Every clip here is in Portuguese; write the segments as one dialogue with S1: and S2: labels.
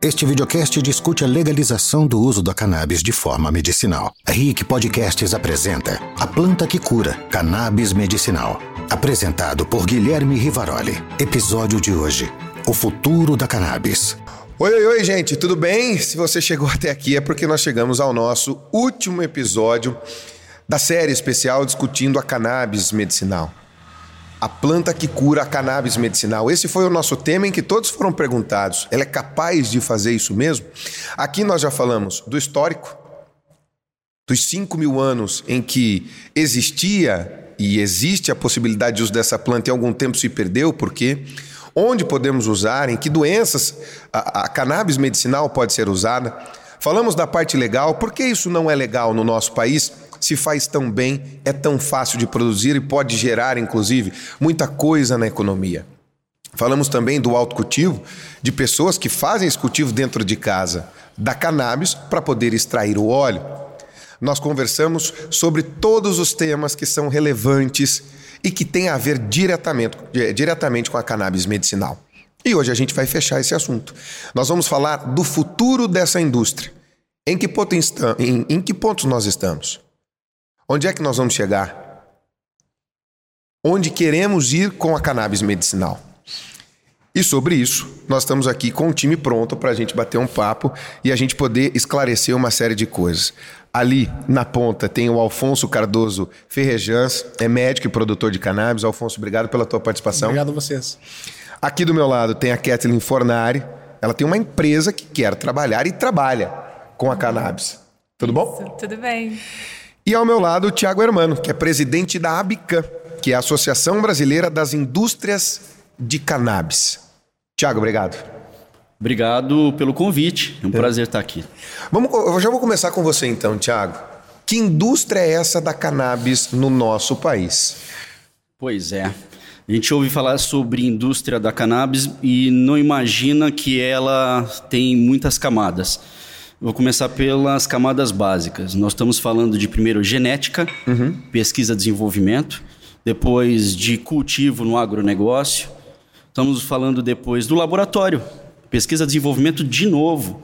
S1: Este videocast discute a legalização do uso da cannabis de forma medicinal. A RIC Podcasts apresenta A Planta que Cura, Cannabis Medicinal. Apresentado por Guilherme Rivaroli. Episódio de hoje: O futuro da cannabis.
S2: Oi, oi, oi, gente, tudo bem? Se você chegou até aqui é porque nós chegamos ao nosso último episódio da série especial discutindo a cannabis medicinal. A planta que cura a cannabis medicinal. Esse foi o nosso tema em que todos foram perguntados. Ela é capaz de fazer isso mesmo? Aqui nós já falamos do histórico, dos 5 mil anos em que existia e existe a possibilidade de uso dessa planta e algum tempo se perdeu, por quê? Onde podemos usar, em que doenças a, a cannabis medicinal pode ser usada. Falamos da parte legal, por que isso não é legal no nosso país? Se faz tão bem, é tão fácil de produzir e pode gerar, inclusive, muita coisa na economia. Falamos também do autocultivo, de pessoas que fazem esse cultivo dentro de casa da cannabis para poder extrair o óleo. Nós conversamos sobre todos os temas que são relevantes e que têm a ver diretamente, diretamente com a cannabis medicinal. E hoje a gente vai fechar esse assunto. Nós vamos falar do futuro dessa indústria. Em que, em, em que pontos nós estamos? Onde é que nós vamos chegar? Onde queremos ir com a cannabis medicinal? E sobre isso, nós estamos aqui com um time pronto para a gente bater um papo e a gente poder esclarecer uma série de coisas. Ali na ponta tem o Alfonso Cardoso Ferrejans, é médico e produtor de cannabis. Alfonso, obrigado pela tua participação.
S3: Obrigado a vocês.
S2: Aqui do meu lado tem a Kathleen Fornari. Ela tem uma empresa que quer trabalhar e trabalha com a cannabis. Tudo bom?
S4: Isso, tudo bem.
S2: E ao meu lado, o Tiago Hermano, que é presidente da ABICAM, que é a Associação Brasileira das Indústrias de Cannabis. Tiago, obrigado.
S5: Obrigado pelo convite. É um é. prazer estar aqui.
S2: Vamos, eu já vou começar com você então, Tiago. Que indústria é essa da cannabis no nosso país?
S5: Pois é. A gente ouve falar sobre indústria da cannabis e não imagina que ela tem muitas camadas. Vou começar pelas camadas básicas. Nós estamos falando de primeiro genética, uhum. pesquisa e desenvolvimento, depois de cultivo no agronegócio. Estamos falando depois do laboratório, pesquisa e desenvolvimento de novo,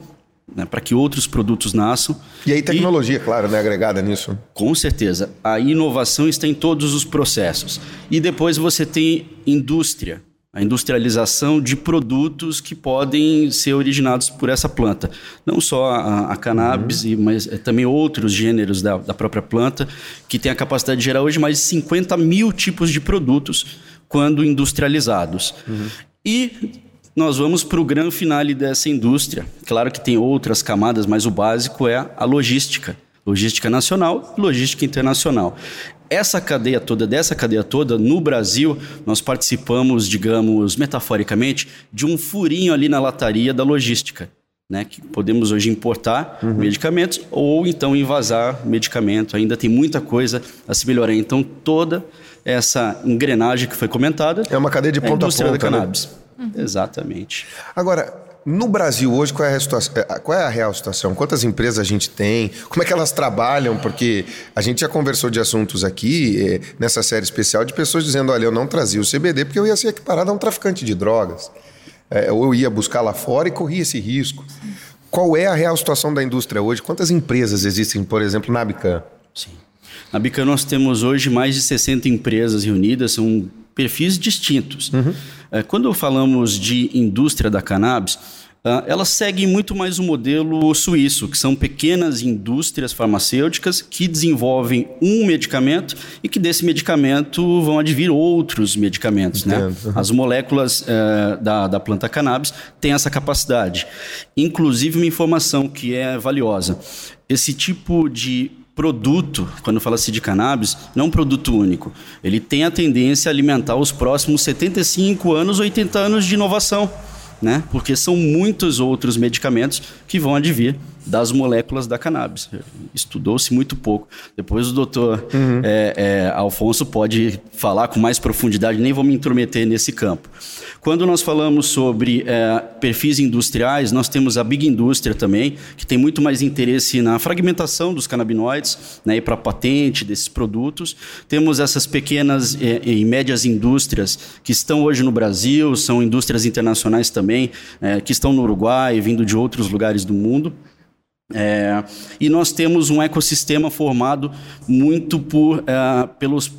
S5: né, para que outros produtos nasçam.
S2: E aí tecnologia, e, claro, né, agregada nisso.
S5: Com certeza. A inovação está em todos os processos. E depois você tem indústria a industrialização de produtos que podem ser originados por essa planta. Não só a, a cannabis, uhum. mas é, também outros gêneros da, da, própria planta, que tem a capacidade de gerar hoje mais de 50 mil tipos de produtos quando industrializados. Uhum. E nós vamos para o grande finale dessa indústria. Claro que tem outras camadas, mas o básico é a logística. Logística nacional e logística internacional essa cadeia toda, dessa cadeia toda, no Brasil, nós participamos, digamos, metaforicamente, de um furinho ali na lataria da logística. Né, que podemos hoje importar uhum. medicamentos ou então invasar medicamento. Ainda tem muita coisa a se melhorar. Então, toda essa engrenagem que foi comentada
S2: é uma cadeia de ponta é a ponta,
S5: da cannabis. Né? Uhum. Exatamente.
S2: Agora, no Brasil hoje, qual é, a é, qual é a real situação? Quantas empresas a gente tem? Como é que elas trabalham? Porque a gente já conversou de assuntos aqui, é, nessa série especial, de pessoas dizendo: olha, eu não trazia o CBD porque eu ia ser equiparado a um traficante de drogas. É, ou eu ia buscar lá fora e corria esse risco. Qual é a real situação da indústria hoje? Quantas empresas existem, por exemplo, na Abican?
S5: Sim. Na Abican nós temos hoje mais de 60 empresas reunidas, são perfis distintos. Uhum. É, quando falamos de indústria da cannabis, Uh, elas seguem muito mais o modelo suíço, que são pequenas indústrias farmacêuticas que desenvolvem um medicamento e que desse medicamento vão advir outros medicamentos. Né? Uhum. As moléculas uh, da, da planta cannabis têm essa capacidade. Inclusive, uma informação que é valiosa: esse tipo de produto, quando fala-se de cannabis, não é um produto único. Ele tem a tendência a alimentar os próximos 75 anos, 80 anos de inovação né? Porque são muitos outros medicamentos que vão advir das moléculas da cannabis. Estudou-se muito pouco. Depois o doutor uhum. é, é, Alfonso pode falar com mais profundidade, nem vou me intrometer nesse campo. Quando nós falamos sobre é, perfis industriais, nós temos a Big Indústria também, que tem muito mais interesse na fragmentação dos canabinoides né, e para patente desses produtos. Temos essas pequenas é, e médias indústrias que estão hoje no Brasil, são indústrias internacionais também, é, que estão no Uruguai, vindo de outros lugares do mundo. É, e nós temos um ecossistema formado muito por, é, pelos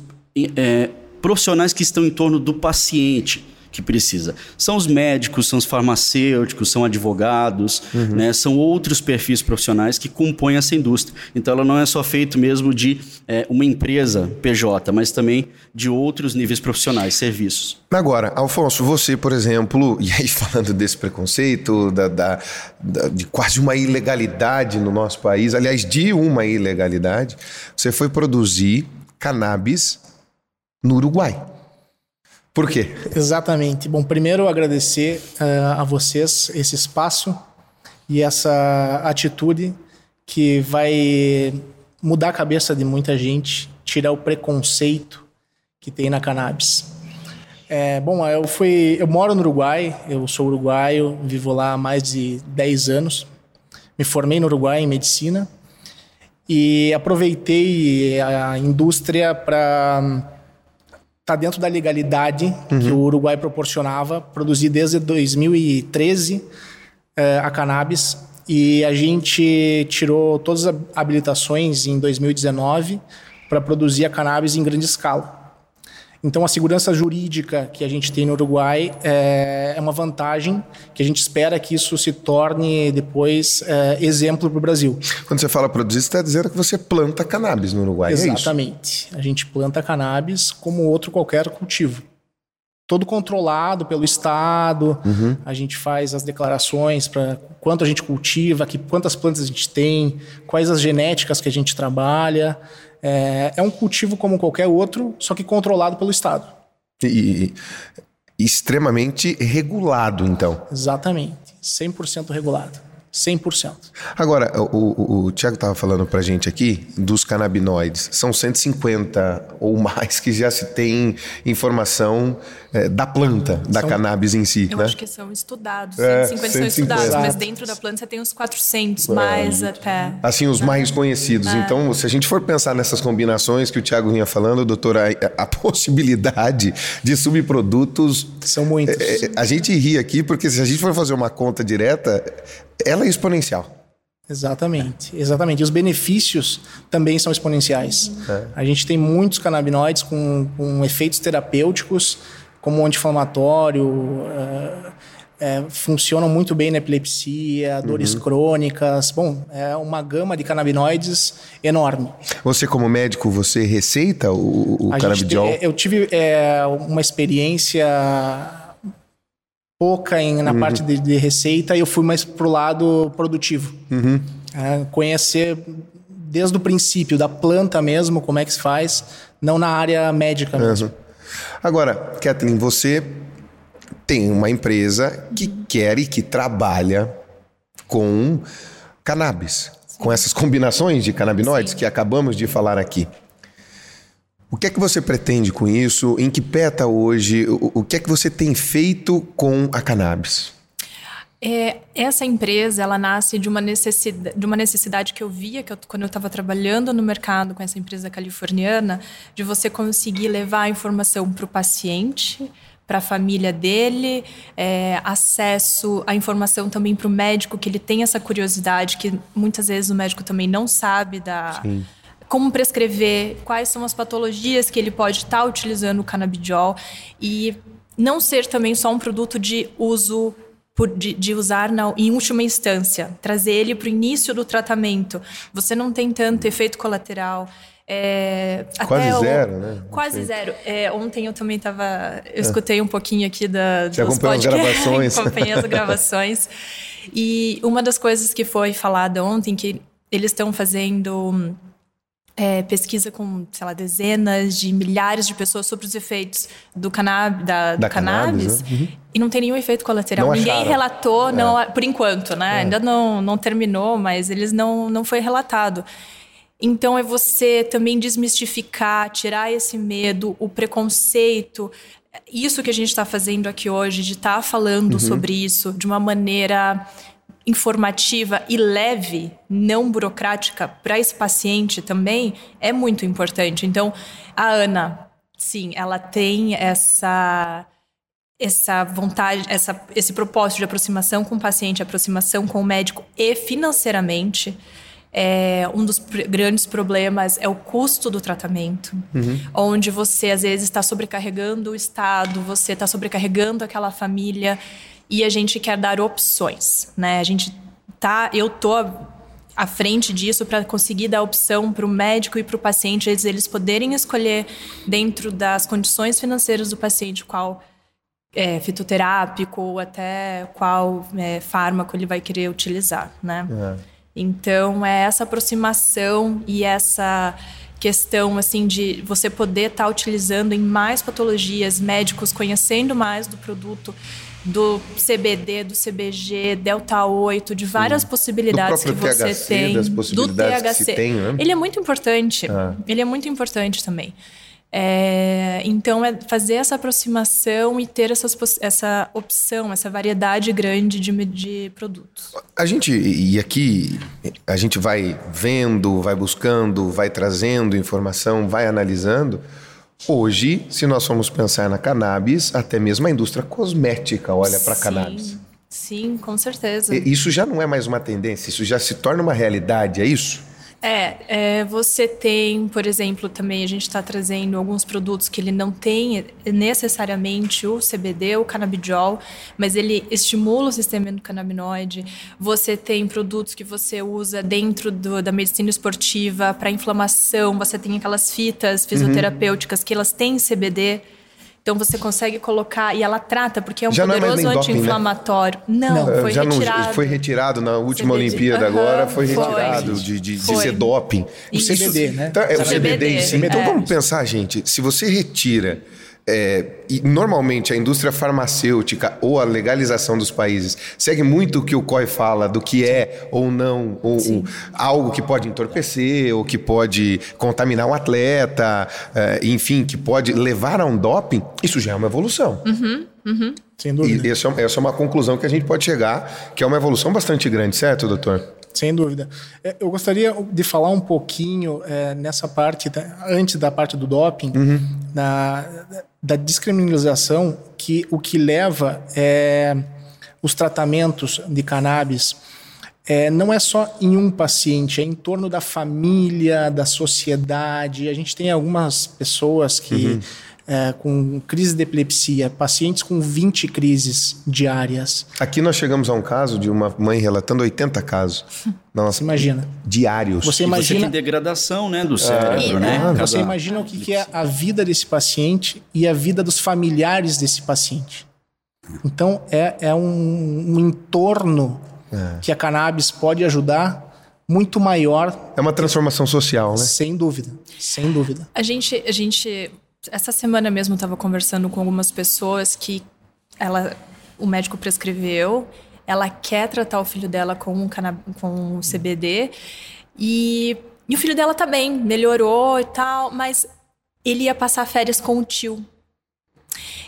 S5: é, profissionais que estão em torno do paciente que precisa. São os médicos, são os farmacêuticos, são advogados, uhum. né? são outros perfis profissionais que compõem essa indústria. Então ela não é só feito mesmo de é, uma empresa PJ, mas também de outros níveis profissionais, serviços.
S2: Agora, Alfonso, você, por exemplo, e aí falando desse preconceito, da, da, da, de quase uma ilegalidade no nosso país, aliás, de uma ilegalidade, você foi produzir cannabis no Uruguai. Por quê?
S3: Exatamente. Bom, primeiro agradecer uh, a vocês esse espaço e essa atitude que vai mudar a cabeça de muita gente, tirar o preconceito que tem na cannabis. É, bom, eu fui, eu moro no Uruguai, eu sou uruguaio, vivo lá há mais de 10 anos. Me formei no Uruguai em medicina e aproveitei a indústria para está dentro da legalidade uhum. que o Uruguai proporcionava, produzir desde 2013 eh, a cannabis e a gente tirou todas as habilitações em 2019 para produzir a cannabis em grande escala. Então, a segurança jurídica que a gente tem no Uruguai é, é uma vantagem que a gente espera que isso se torne depois é, exemplo para o Brasil.
S2: Quando você fala produzir, você está dizendo que você planta cannabis no Uruguai,
S3: Exatamente.
S2: É
S3: a gente planta cannabis como outro qualquer cultivo. Todo controlado pelo Estado, uhum. a gente faz as declarações para quanto a gente cultiva, que, quantas plantas a gente tem, quais as genéticas que a gente trabalha. É, é um cultivo como qualquer outro, só que controlado pelo Estado.
S2: E, extremamente regulado, então.
S3: Exatamente, 100% regulado. 100%.
S2: Agora, o, o, o Tiago estava falando para a gente aqui dos canabinoides. São 150 ou mais que já se tem informação é, da planta, da são, cannabis em si.
S4: Eu
S2: né?
S4: acho que são estudados. É, 150, 150 são estudados, mas dentro da planta você tem uns 400 é, mais até.
S2: Assim, os mais conhecidos. É. Então, se a gente for pensar nessas combinações que o Tiago vinha falando, doutora, a, a possibilidade de subprodutos.
S3: São muitos.
S2: É, é, a gente ri aqui porque se a gente for fazer uma conta direta, ela é exponencial.
S3: Exatamente, exatamente. E os benefícios também são exponenciais. É. A gente tem muitos canabinoides com, com efeitos terapêuticos, como anti-inflamatório, uh, é, funcionam muito bem na epilepsia, dores uhum. crônicas. Bom, é uma gama de canabinoides enorme.
S2: Você, como médico, você receita o, o canabidiol?
S3: eu tive é, uma experiência pouca em, na uhum. parte de, de, receita e eu fui mais pro lado produtivo. Uhum. É, conhecer desde o princípio da planta mesmo, como é que se faz, não na área médica mesmo. Uhum.
S2: Agora, Kathleen, você tem uma empresa que quer e que trabalha com cannabis, Sim. com essas combinações de canabinoides Sim. que acabamos de falar aqui. O que é que você pretende com isso? Em que pé está hoje? O, o que é que você tem feito com a cannabis?
S4: É, essa empresa ela nasce de uma necessidade, de uma necessidade que eu via que eu, quando eu estava trabalhando no mercado com essa empresa californiana, de você conseguir levar a informação para o paciente, para a família dele, é, acesso à informação também para o médico, que ele tem essa curiosidade que muitas vezes o médico também não sabe da. Sim como prescrever, quais são as patologias que ele pode estar tá utilizando o canabidiol e não ser também só um produto de uso de, de, usar na, em última instância, trazer ele para o início do tratamento. Você não tem tanto efeito colateral. É,
S2: quase o, zero, né?
S4: Quase zero. É, ontem eu também estava. Eu escutei um pouquinho aqui da,
S2: Você podcasts. as gravações.
S4: acompanhei as gravações. E uma das coisas que foi falada ontem, que eles estão fazendo é, pesquisa com, sei lá, dezenas de milhares de pessoas sobre os efeitos do, canab da, do da cannabis, cannabis né? uhum. e não tem nenhum efeito colateral. Não Ninguém acharam. relatou, não, é. por enquanto, né? É. Ainda não, não terminou, mas eles não, não foi relatado. Então é você também desmistificar, tirar esse medo, o preconceito, isso que a gente está fazendo aqui hoje, de estar tá falando uhum. sobre isso de uma maneira informativa e leve, não burocrática, para esse paciente também é muito importante. Então, a Ana, sim, ela tem essa essa vontade, essa, esse propósito de aproximação com o paciente, aproximação com o médico e financeiramente. É, um dos pr grandes problemas é o custo do tratamento, uhum. onde você às vezes está sobrecarregando o Estado, você está sobrecarregando aquela família e a gente quer dar opções, né? A gente tá, eu tô à frente disso para conseguir dar opção para o médico e para o paciente, eles, eles poderem escolher dentro das condições financeiras do paciente qual é, fitoterápico ou até qual é, fármaco ele vai querer utilizar, né? É. Então, é essa aproximação e essa questão assim de você poder estar tá utilizando em mais patologias, médicos conhecendo mais do produto, do CBD, do CBG, delta 8, de várias Sim. possibilidades que você THC, tem,
S2: do THC. Tem, né?
S4: Ele é muito importante. Ah. Ele é muito importante também. É, então, é fazer essa aproximação e ter essas, essa opção, essa variedade grande de, de produtos.
S2: A gente, e aqui, a gente vai vendo, vai buscando, vai trazendo informação, vai analisando. Hoje, se nós formos pensar na cannabis, até mesmo a indústria cosmética olha para cannabis.
S4: Sim, com certeza.
S2: Isso já não é mais uma tendência, isso já se torna uma realidade, é isso?
S4: É, é, você tem, por exemplo, também a gente está trazendo alguns produtos que ele não tem necessariamente o CBD, o canabidiol, mas ele estimula o sistema endocannabinoide. Você tem produtos que você usa dentro do, da medicina esportiva para inflamação. Você tem aquelas fitas fisioterapêuticas uhum. que elas têm CBD. Então você consegue colocar e ela trata porque é um já poderoso né? anti-inflamatório. Né? Não, não, foi já retirado.
S2: Não, foi retirado na última CBD. Olimpíada uhum, agora, foi retirado foi. de, de, de ser doping.
S3: O CBD, né?
S2: Então, é o CBD, CBD. Então é. vamos pensar, gente, se você retira é, e normalmente a indústria farmacêutica ou a legalização dos países segue muito o que o COI fala do que é ou não ou, ou algo que pode entorpecer ou que pode contaminar um atleta, é, enfim, que pode levar a um doping, isso já é uma evolução.
S4: Uhum, uhum.
S2: Sem dúvida. E essa, é essa é uma conclusão que a gente pode chegar, que é uma evolução bastante grande, certo, doutor?
S3: Sem dúvida. É, eu gostaria de falar um pouquinho é, nessa parte, antes da parte do doping, uhum. da, da descriminalização, que o que leva é, os tratamentos de cannabis é, não é só em um paciente, é em torno da família, da sociedade. A gente tem algumas pessoas que. Uhum é, com crise de epilepsia, pacientes com 20 crises diárias.
S2: Aqui nós chegamos a um caso de uma mãe relatando 80 casos.
S3: Nossa, imagina.
S2: Diários.
S5: Você imagina. Você tem degradação né, do cérebro, é, né?
S3: Você imagina o que, que é a vida desse paciente e a vida dos familiares desse paciente. Então, é, é um, um entorno é. que a cannabis pode ajudar muito maior.
S2: É uma transformação social, né?
S3: Sem dúvida, sem dúvida.
S4: A gente, a gente essa semana mesmo estava conversando com algumas pessoas que ela, o médico prescreveu, ela quer tratar o filho dela com o, com o CBD e, e o filho dela tá bem, melhorou e tal, mas ele ia passar férias com o tio.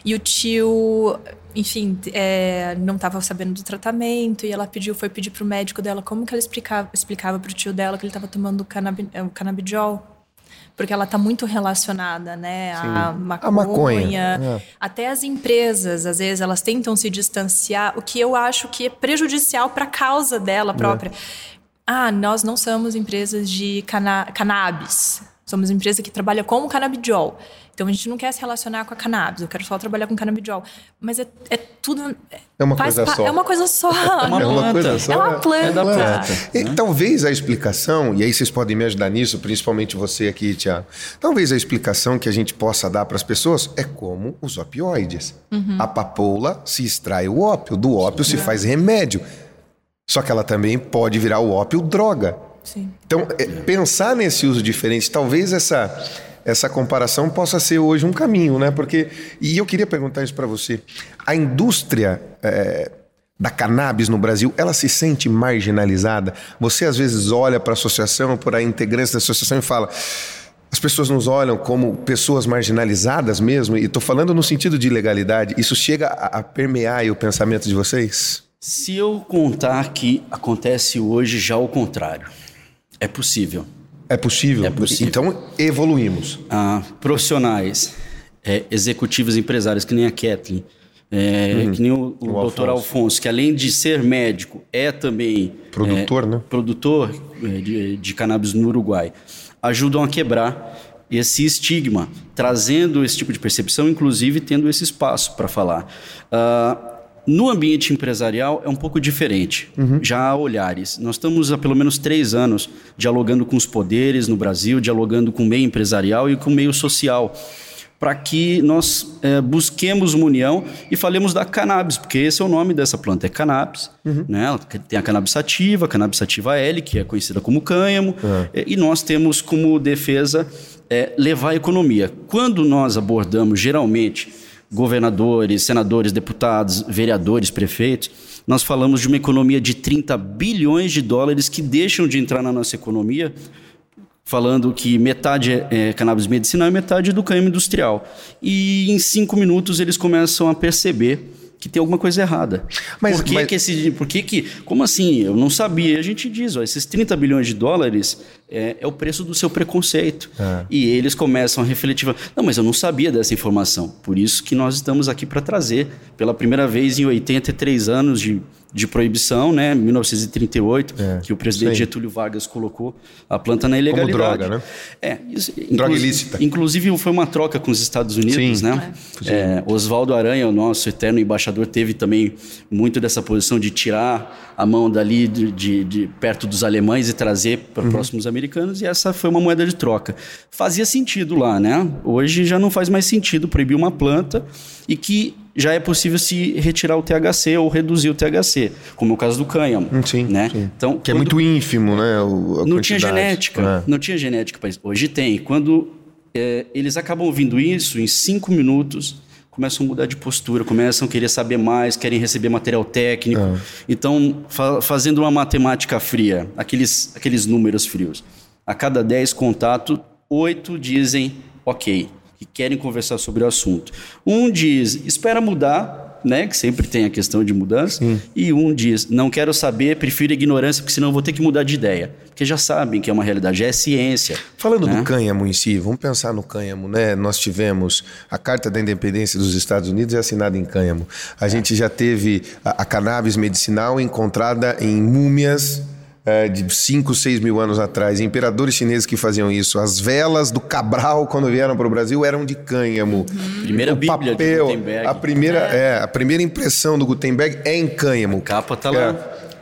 S4: E o tio, enfim, é, não estava sabendo do tratamento e ela pediu, foi pedir pro médico dela como que ela explicava, explicava pro tio dela que ele estava tomando o, canab, o canabidiol porque ela está muito relacionada, né, à maconha. A maconha. É. Até as empresas, às vezes, elas tentam se distanciar, o que eu acho que é prejudicial para a causa dela própria. É. Ah, nós não somos empresas de cana cannabis. Somos empresa que trabalha com o canabidiol. Então a gente não quer se relacionar com a cannabis, eu quero só trabalhar com canabidiol. Mas é, é tudo.
S2: É uma coisa só.
S4: É uma coisa só.
S5: É uma, é uma coisa só.
S4: É uma planta. É da planta.
S2: E, talvez a explicação, e aí vocês podem me ajudar nisso, principalmente você aqui, Tiago. Talvez a explicação que a gente possa dar para as pessoas é como os opioides. Uhum. A papoula se extrai o ópio, do ópio se faz remédio. Só que ela também pode virar o ópio droga.
S4: Sim.
S2: Então, é, pensar nesse uso diferente, talvez essa essa comparação possa ser hoje um caminho, né? Porque e eu queria perguntar isso para você: a indústria é, da cannabis no Brasil, ela se sente marginalizada? Você às vezes olha para a associação, para a integrante da associação e fala as pessoas nos olham como pessoas marginalizadas mesmo, e estou falando no sentido de ilegalidade, isso chega a, a permear o pensamento de vocês?
S5: Se eu contar que acontece hoje já o contrário, é possível.
S2: É possível?
S5: É possível.
S2: Então, evoluímos.
S5: Ah, profissionais, é, executivos empresários, que nem a Kathleen, é,
S2: Uhum.
S5: que nem o, o,
S2: O
S5: doutor
S2: Alfonso.
S5: Alfonso, que além de ser médico, é também
S2: Produtor,
S5: é,
S2: né?
S5: produtor é, de, de cannabis no Uruguai, ajudam a quebrar esse estigma, trazendo esse tipo de percepção, inclusive tendo esse espaço para falar. Ah, no ambiente empresarial é um pouco diferente, já há olhares. Nós estamos há pelo menos três anos dialogando com os poderes no Brasil, dialogando com o meio empresarial e com o meio social para que nós eh, busquemos uma união e falemos da cannabis, porque esse é o nome dessa planta, é cannabis. Né? Ela Tem a cannabis sativa, a cannabis sativa L, que é conhecida como cânhamo, eh, e nós temos como defesa eh, levar a economia. Quando nós abordamos, geralmente, governadores, senadores, deputados, vereadores, prefeitos, nós falamos de uma economia de 30 bilhões de dólares que deixam de entrar na nossa economia falando que metade é, é cannabis medicinal e metade do cânhamo industrial. E em cinco minutos eles começam a perceber que tem alguma coisa errada.
S2: Mas-
S5: por que,
S2: mas-
S5: que esse. Por que que. Como assim? Eu não sabia. E a gente diz, ó, esses 30 bilhões de dólares é, é o preço do seu preconceito. E eles começam a refletir. Não, mas eu não sabia dessa informação. Por isso que nós estamos aqui para trazer, pela primeira vez em 83 anos de, de proibição, né? 1938, que o presidente
S2: sim.
S5: Getúlio Vargas colocou a planta na ilegalidade.
S2: droga, né?
S5: É, isso,
S2: Droga ilícita.
S5: Inclusive foi uma troca com os Estados Unidos,
S2: Sim.
S5: né? É, Oswaldo Aranha, o nosso eterno embaixador, teve também muito dessa posição de tirar a mão dali de, de- de perto dos alemães e trazer para
S2: Uhum.
S5: próximos americanos, e essa foi uma moeda de troca. Fazia sentido lá, né? Hoje já não faz mais sentido proibir uma planta e que já é possível se retirar o THC ou reduzir o THC, como é o caso do cânhamo.
S2: Hum, sim,
S5: né?
S2: sim.
S5: Então,
S2: Que é
S5: quando-
S2: muito ínfimo, né? o-
S5: não tinha genética.
S2: É.
S5: Não tinha genética para isso. Hoje tem. Quando é, eles acabam ouvindo isso, em cinco minutos, começam a mudar de postura, começam a querer saber mais, querem receber material técnico.
S2: É.
S5: Então, fa- fazendo uma matemática fria, aqueles, aqueles números frios, a cada 10 contatos, oito dizem ok, que querem conversar sobre o assunto. Um diz, espera mudar, né? Que sempre tem a questão de mudança. E um diz, não quero saber, prefiro ignorância, porque senão eu vou ter que mudar de ideia. Porque já sabem que é uma realidade, já é ciência.
S2: Falando
S5: né?
S2: do cânhamo em si, vamos pensar no cânhamo, né? Nós tivemos a Carta da Independência dos Estados Unidos é assinada em cânhamo. A gente já teve a, a cannabis medicinal encontrada em múmias de 5, 6 mil anos atrás. Imperadores chineses que faziam isso. As velas do Cabral, quando vieram para o Brasil, eram de cânhamo.
S5: Primeira
S2: o
S5: Bíblia de
S2: papel,
S5: Gutenberg.
S2: A primeira, é, a primeira impressão do Gutenberg é em cânhamo.
S5: capa tá lá.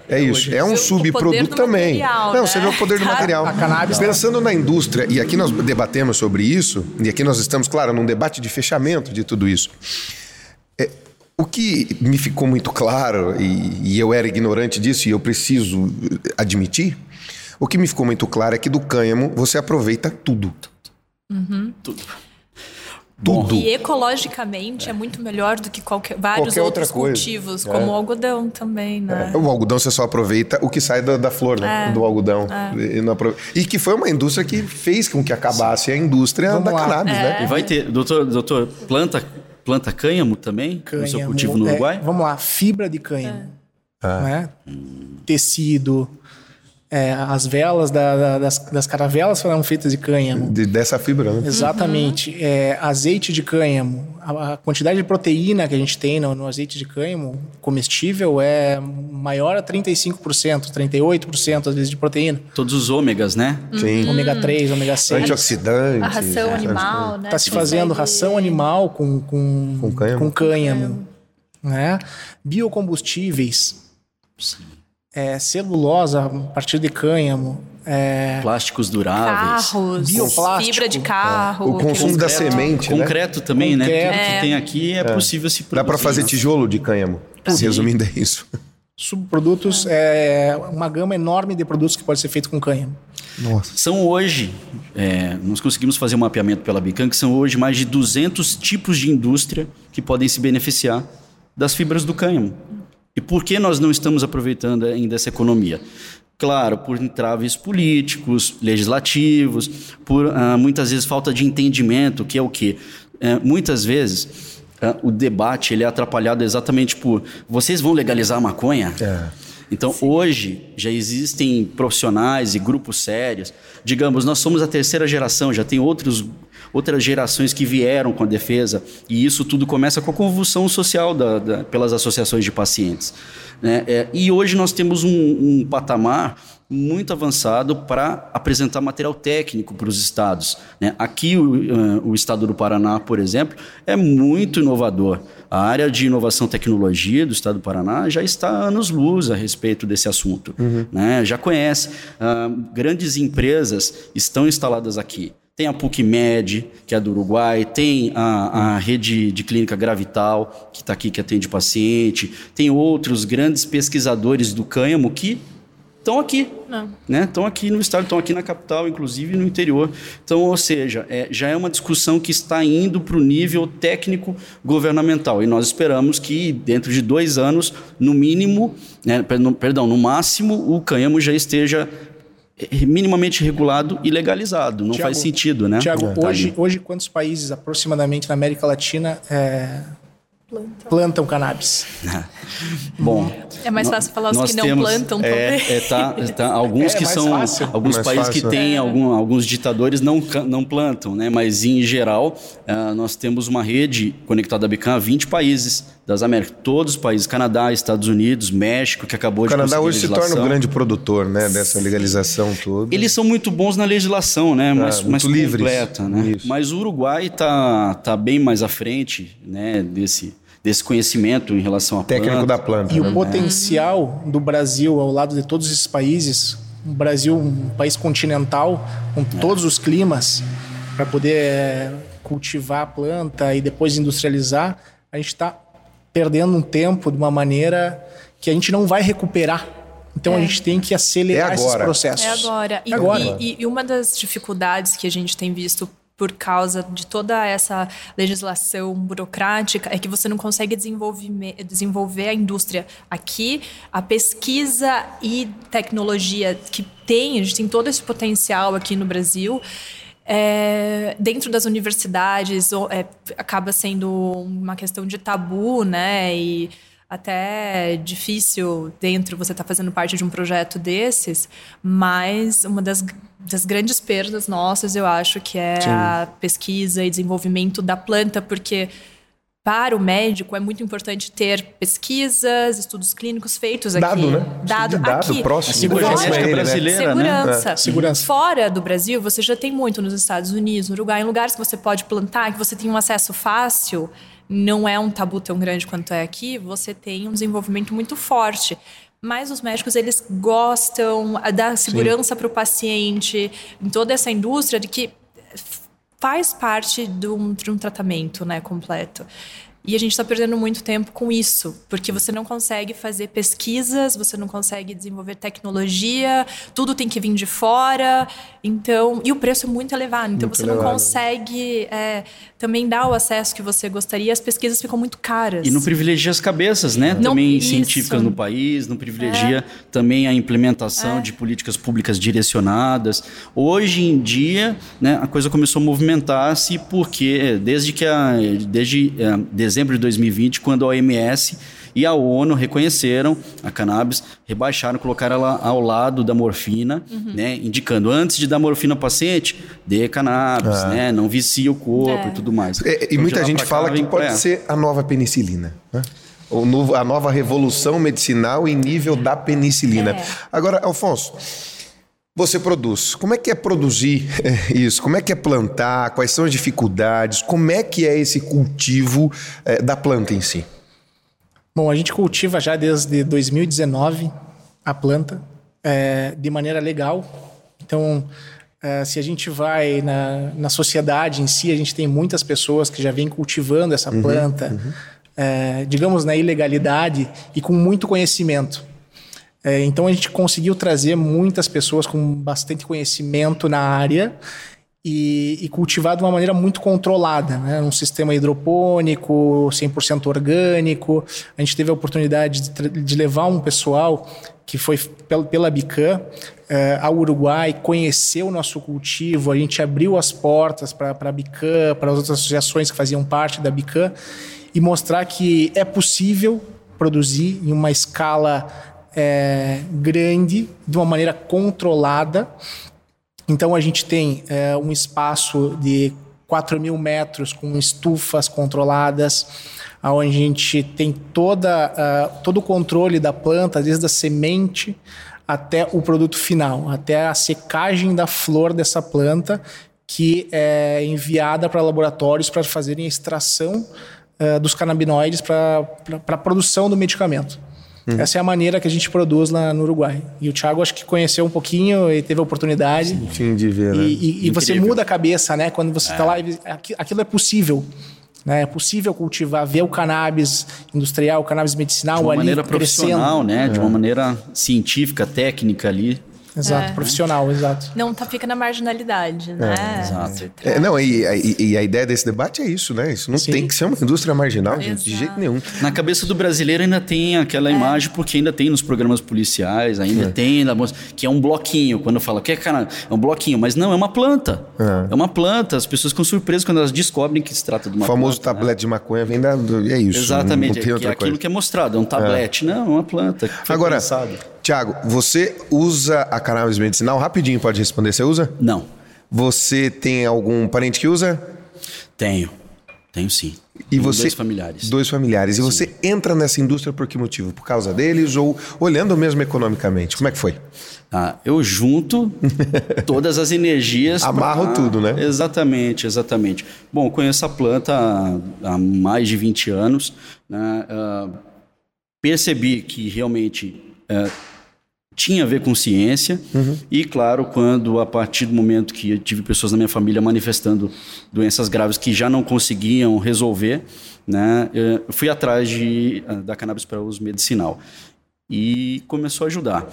S2: É, é isso, é um subproduto também.
S4: material,
S2: Não,
S4: né?
S2: você vê o poder do
S4: Tá.
S2: material.
S3: A cannabis-
S2: Pensando na indústria, e aqui nós debatemos sobre isso, e aqui nós estamos, claro, num debate de fechamento de tudo isso. É, o que me ficou muito claro, e, e eu era ignorante disso, e eu preciso admitir, o que me ficou muito claro é que do cânhamo você aproveita tudo.
S5: Tudo.
S2: Tudo.
S4: E ecologicamente é. muito melhor do que qualquer, vários
S2: Qualquer outra
S4: outros
S2: coisa.
S4: cultivos,
S2: É.
S4: como o algodão também, né?
S2: O algodão você só aproveita o que sai da, da flor, né? Do algodão. E, não aprove- e que foi uma indústria que fez com que acabasse a indústria
S3: Vamos
S2: da
S3: lá.
S2: cannabis, né?
S5: E vai ter, doutor, doutor planta, planta cânhamo também no seu
S3: Cânhamo,
S5: cultivo no
S3: é,
S5: Uruguai?
S3: vamos lá, fibra de cânhamo. Né? Tecido. É, as velas da- da- das, das caravelas foram feitas de cânhamo.
S2: De- dessa fibra, né?
S3: Exatamente. É, azeite de cânhamo. A, a quantidade de proteína que a gente tem no, no azeite de cânhamo comestível é maior a 35%, 38% às vezes de proteína.
S5: Todos os ômegas, né?
S2: Sim.
S3: Ômega 3, ômega 6.
S2: Antioxidante.
S4: A ração animal, né?
S3: Está se fazendo ração animal com, com,
S2: Com cânhamo.
S3: com cânhamo, né? Biocombustíveis, é, celulosa a partir de cânhamo, é,
S5: Plásticos duráveis.
S4: Carros,
S3: Bioplástico.
S4: fibra de carro.
S2: O consumo
S4: que-
S2: da semente, né?
S5: Concreto também, né?
S3: Concreto.
S5: Tudo que tem aqui é, possível se
S2: Dá
S5: produzir.
S2: pra fazer tijolo de cânhamo. Resumindo, é isso.
S3: subprodutos, é, uma gama enorme de produtos que pode ser feito com cânhamo.
S2: Nossa.
S5: São hoje, é, nós conseguimos fazer um mapeamento pela Bican, que são hoje mais de 200 tipos de indústria que podem se beneficiar das fibras do cânhamo. E por que nós não estamos aproveitando ainda essa economia? Claro, por entraves políticos, legislativos, por uh, muitas vezes falta de entendimento, que é o quê? Uh, muitas vezes uh, o debate ele é atrapalhado exatamente por vocês vão legalizar a maconha? É. Então, Sim. hoje, já existem profissionais e grupos sérios. Digamos, nós somos a terceira geração, já tem outros, outras gerações que vieram com a defesa, e isso tudo começa com a convulsão social da, da, pelas associações de pacientes. Né? É, e hoje nós temos um, um patamar muito avançado para apresentar material técnico para os estados. Né? Aqui, o, uh, o, estado do Paraná, por exemplo, é muito inovador. A área de inovação e tecnologia do estado do Paraná já está anos-luz a respeito desse assunto. Uhum. Né? Já conhece. Uh, grandes empresas estão instaladas aqui. Tem a PUC-MED, que é do Uruguai, tem a, a rede de clínica Gravital, que está aqui, que atende paciente, tem outros grandes pesquisadores do cânhamo que estão aqui. Né? Estão aqui no estado, estão aqui na capital, inclusive no interior. Então, ou seja, é, já é uma discussão que está indo para o nível técnico governamental. E nós esperamos que, dentro de dois anos, no mínimo, né, perdão, no máximo, o cânhamo já esteja minimamente regulado e legalizado. Não Thiago, faz sentido, né?
S3: Tiago, é, hoje, tá hoje quantos países aproximadamente na América Latina é, plantam. plantam cannabis.
S5: Bom,
S4: é mais fácil falar os que não temos, plantam
S5: é, é, tá, tá, alguns é, que são fácil. alguns países fácil. que têm é. algum, alguns ditadores não não plantam, né? Mas em geral uh, nós temos uma rede conectada a Becam a 20 países das Américas, todos os países, Canadá, Estados Unidos, México, que acabou
S2: o
S5: de
S2: Canadá hoje se torna um grande produtor, né, dessa legalização toda.
S5: Eles são muito bons na legislação, né, mas, ah, mais completa, né? Isso. Mas o Uruguai tá tá bem mais à frente, né, desse desse conhecimento em relação à
S2: técnico
S5: planta.
S2: da planta.
S3: E né? o potencial do Brasil ao lado de todos esses países, um Brasil um país continental com é. todos os climas para poder é, cultivar a planta e depois industrializar, a gente está perdendo um tempo de uma maneira que a gente não vai recuperar. Então é. a gente tem que acelerar é esses processos.
S4: É agora. E, agora. E, e, uma das dificuldades que a gente tem visto por causa de toda essa legislação burocrática é que você não consegue desenvolver, a indústria. Aqui, a pesquisa e tecnologia que tem, a gente tem todo esse potencial aqui no Brasil. É, dentro das universidades é, acaba sendo uma questão de tabu, né? E até difícil dentro você estar tá fazendo parte de um projeto desses, mas uma das, das grandes perdas nossas eu acho que é Sim. a pesquisa e desenvolvimento da planta, porque para o médico é muito importante ter pesquisas, estudos clínicos feitos aqui.
S2: Dado, né?
S4: Dado,
S2: dado
S4: aqui.
S2: próximo. A
S5: segurança Fora, brasileira,
S4: né? segurança.
S5: Né?
S3: Segurança.
S4: Fora do Brasil, você já tem muito nos Estados Unidos, no Uruguai, em lugares que você pode plantar, que você tem um acesso fácil não é um tabu tão grande quanto é aqui, você tem um desenvolvimento muito forte. Mas os médicos, eles gostam da segurança para o paciente, em toda essa indústria de que faz parte de um, de um tratamento né, completo. E a gente está perdendo muito tempo com isso, porque você não consegue fazer pesquisas, você não consegue desenvolver tecnologia, tudo tem que vir de fora. Então, e o preço é muito elevado, então muito você elevado. não consegue é, também dar o acesso que você gostaria. As pesquisas ficam muito caras.
S5: E não privilegia as cabeças, né? Não, também isso. científicas no país, não privilegia é. também a implementação é. de políticas públicas direcionadas. Hoje em dia, né, a coisa começou a movimentar-se porque desde que a desde é, dezembro de 2020, quando a OMS e a ONU reconheceram a cannabis, rebaixaram, colocaram ela ao lado da morfina, uhum. né, indicando antes de dar morfina ao paciente, dê cannabis, ah. né, não vicia o corpo é. e tudo mais.
S2: É, e então, muita gente fala que pode ser a nova penicilina, né? O novo, a nova revolução medicinal em nível da penicilina. É. Agora, Alfonso, você produz. Como é que é produzir isso? Como é que é plantar? Quais são as dificuldades? Como é que é esse cultivo é, da planta em si?
S3: Bom, a gente cultiva já desde 2019 a planta é, de maneira legal. Então, é, se a gente vai na, na sociedade em si, a gente tem muitas pessoas que já vêm cultivando essa uhum, planta, uhum. É, digamos, na ilegalidade e com muito conhecimento. É, então, a gente conseguiu trazer muitas pessoas com bastante conhecimento na área e, e cultivar de uma maneira muito controlada, né? Um sistema hidropônico, 100% orgânico. A gente teve a oportunidade de, de levar um pessoal que foi pela, Bican eh, ao Uruguai, conheceu o nosso cultivo, a gente abriu as portas para a Bican, para as outras associações que faziam parte da Bican e mostrar que é possível produzir em uma escala é, grande, de uma maneira controlada. Então a gente tem é, um espaço de 4 mil metros com estufas controladas, onde a gente tem toda, uh, todo o controle da planta, desde a semente até o produto final, até a secagem da flor dessa planta, que é enviada para laboratórios para fazerem a extração uh, dos canabinoides para a produção do medicamento. Uhum. Essa é a maneira que a gente produz lá no Uruguai. E o Thiago acho que conheceu um pouquinho e teve a oportunidade.
S2: Enfim, de ver, né?
S3: E, e, e você muda a cabeça, né? Quando você está é. lá, aquilo é possível. Né? É possível cultivar, ver o cannabis industrial, o cannabis medicinal
S5: ali De uma maneira
S3: crescendo.
S5: profissional, né? É. De uma maneira científica, técnica ali.
S3: Exato, é. profissional, exato.
S4: Não tá, fica na marginalidade, né?
S2: É, exato. É, não, e, e, e, a ideia desse debate é isso, né? Isso não Sim. tem que ser uma indústria marginal, gente, de jeito nenhum.
S5: Na cabeça do brasileiro ainda tem aquela é. imagem, porque ainda tem nos programas policiais, ainda é. tem, que é um bloquinho. Quando fala que é, cara, é um bloquinho, mas não, é uma planta. É, é uma planta. As pessoas ficam surpresas quando elas descobrem que se trata de uma
S2: planta. O famoso
S5: planta,
S2: tablete né? de maconha vem da. É isso.
S5: Exatamente. Não, não é, é aquilo que é mostrado, é um tablete. Não, é uma planta.
S2: Agora, pensado. Tiago, você usa a cannabis medicinal? Rapidinho, pode responder. Você usa?
S5: Não.
S2: Você tem algum parente que usa?
S5: Tenho. Tenho sim.
S2: E você,
S5: dois familiares.
S2: Dois familiares. Sim. E você entra nessa indústria por que motivo? Por causa deles ou olhando mesmo economicamente? Como é que foi?
S5: Ah, eu junto todas as energias.
S2: Amarro pra... tudo, né?
S5: Exatamente, exatamente. Bom, conheço a planta há, há mais de 20 anos. Né? Uh, percebi que realmente uh, tinha a ver com ciência. Uhum. E, claro, quando a partir do momento que eu tive pessoas na minha família manifestando doenças graves que já não conseguiam resolver, né, eu fui atrás de, ah, da cannabis para uso medicinal. E começou a ajudar.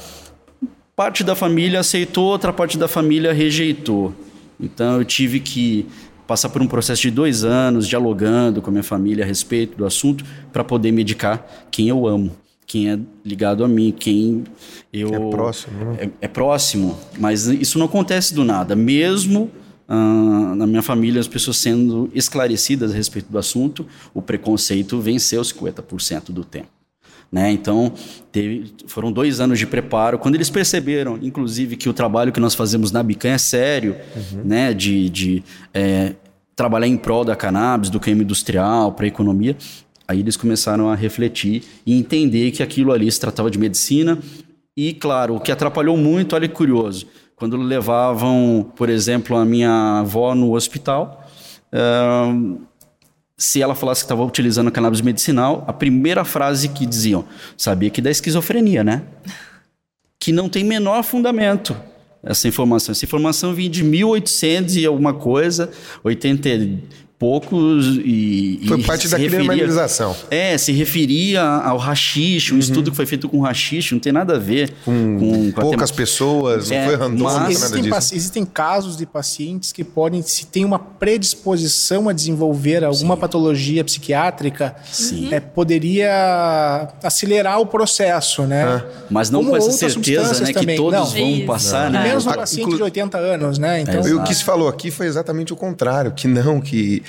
S5: Parte da família aceitou, outra parte da família rejeitou. Então eu tive que passar por um processo de dois anos dialogando com a minha família a respeito do assunto para poder medicar quem eu amo quem é ligado a mim, quem eu
S2: é próximo, né?
S5: é, é, próximo, mas isso não acontece do nada. Mesmo ah, na minha família as pessoas sendo esclarecidas a respeito do assunto, o preconceito venceu 50% do tempo. Né? Então, teve, foram dois anos de preparo. Quando eles perceberam, inclusive, que o trabalho que nós fazemos na Bican é sério, uhum. né? de, de é, trabalhar em prol da cannabis, do crime industrial, para a economia, Aí eles começaram a refletir e entender que aquilo ali se tratava de medicina. E, claro, o que atrapalhou muito, olha que curioso, quando levavam, por exemplo, a minha avó no hospital, uh, se ela falasse que estava utilizando cannabis medicinal, a primeira frase que diziam, sabia que dá esquizofrenia, né? Que não tem menor fundamento essa informação. Essa informação vinha de 1800 e alguma coisa, 80 poucos e.
S2: Foi e parte da referia, criminalização.
S5: É, se referia ao rachixe, um uhum. estudo que foi feito com rachixe, não tem nada a ver
S2: com, com, com poucas pessoas, não é, foi randômico, nada
S3: existem,
S2: disso.
S3: Existem casos de pacientes que podem, se tem uma predisposição a desenvolver alguma Sim. patologia psiquiátrica, é, poderia acelerar o processo, né? Ah.
S5: Mas não Como com essa certeza, né, que todos não. vão passar, não. né?
S3: Mesmo um paciente Inclu... de 80 anos, né?
S2: Então, é, o que se falou aqui foi exatamente o contrário, que não, que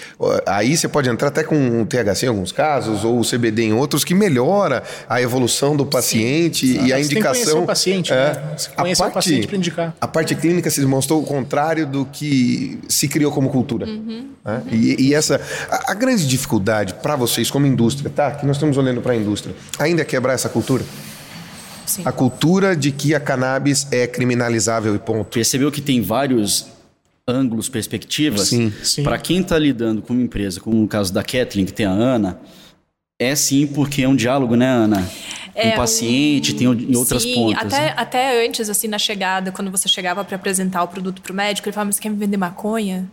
S2: Aí você pode entrar até com o THC em alguns casos, ou o CBD em outros, que melhora a evolução do paciente Sim, e a indicação. Tem
S3: o paciente, é, né? Você conhecer parte, o paciente para indicar.
S2: A parte clínica se demonstrou o contrário do que se criou como cultura. Uhum, né? uhum. E, e, essa. A, a grande dificuldade para vocês, como indústria, tá? Que nós estamos olhando para a indústria, ainda é quebrar essa cultura? Sim. A cultura de que a cannabis é criminalizável e ponto.
S5: Percebeu que tem vários ângulos, perspectivas, para quem está lidando com uma empresa, como no caso da Kathleen, que tem a Ana, é sim porque é um diálogo, né, Ana? É, um paciente, um... tem em outras sim, pontas.
S4: Até,
S5: né?
S4: até antes, assim, na chegada, quando você chegava para apresentar o produto para o médico, ele falava, mas você quer me vender maconha?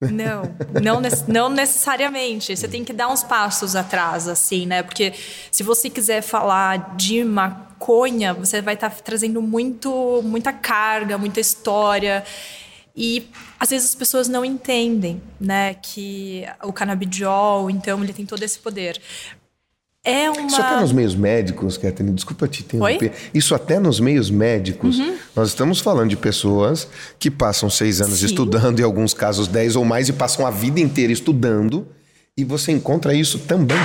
S4: Não, não, não necessariamente. Você tem que dar uns passos atrás, assim, né? Porque se você quiser falar de maconha, você vai estar tá trazendo muito, muita carga, muita história. E às vezes as pessoas não entendem, né, que o canabidiol, então, ele tem todo esse poder. É uma...
S2: Isso até nos meios médicos, Catherine, desculpa te interromper. Oi? Isso até nos meios médicos. Uhum. Nós estamos falando de pessoas que passam seis anos Sim. estudando, em alguns casos dez ou mais, e passam a vida inteira estudando e você encontra isso também.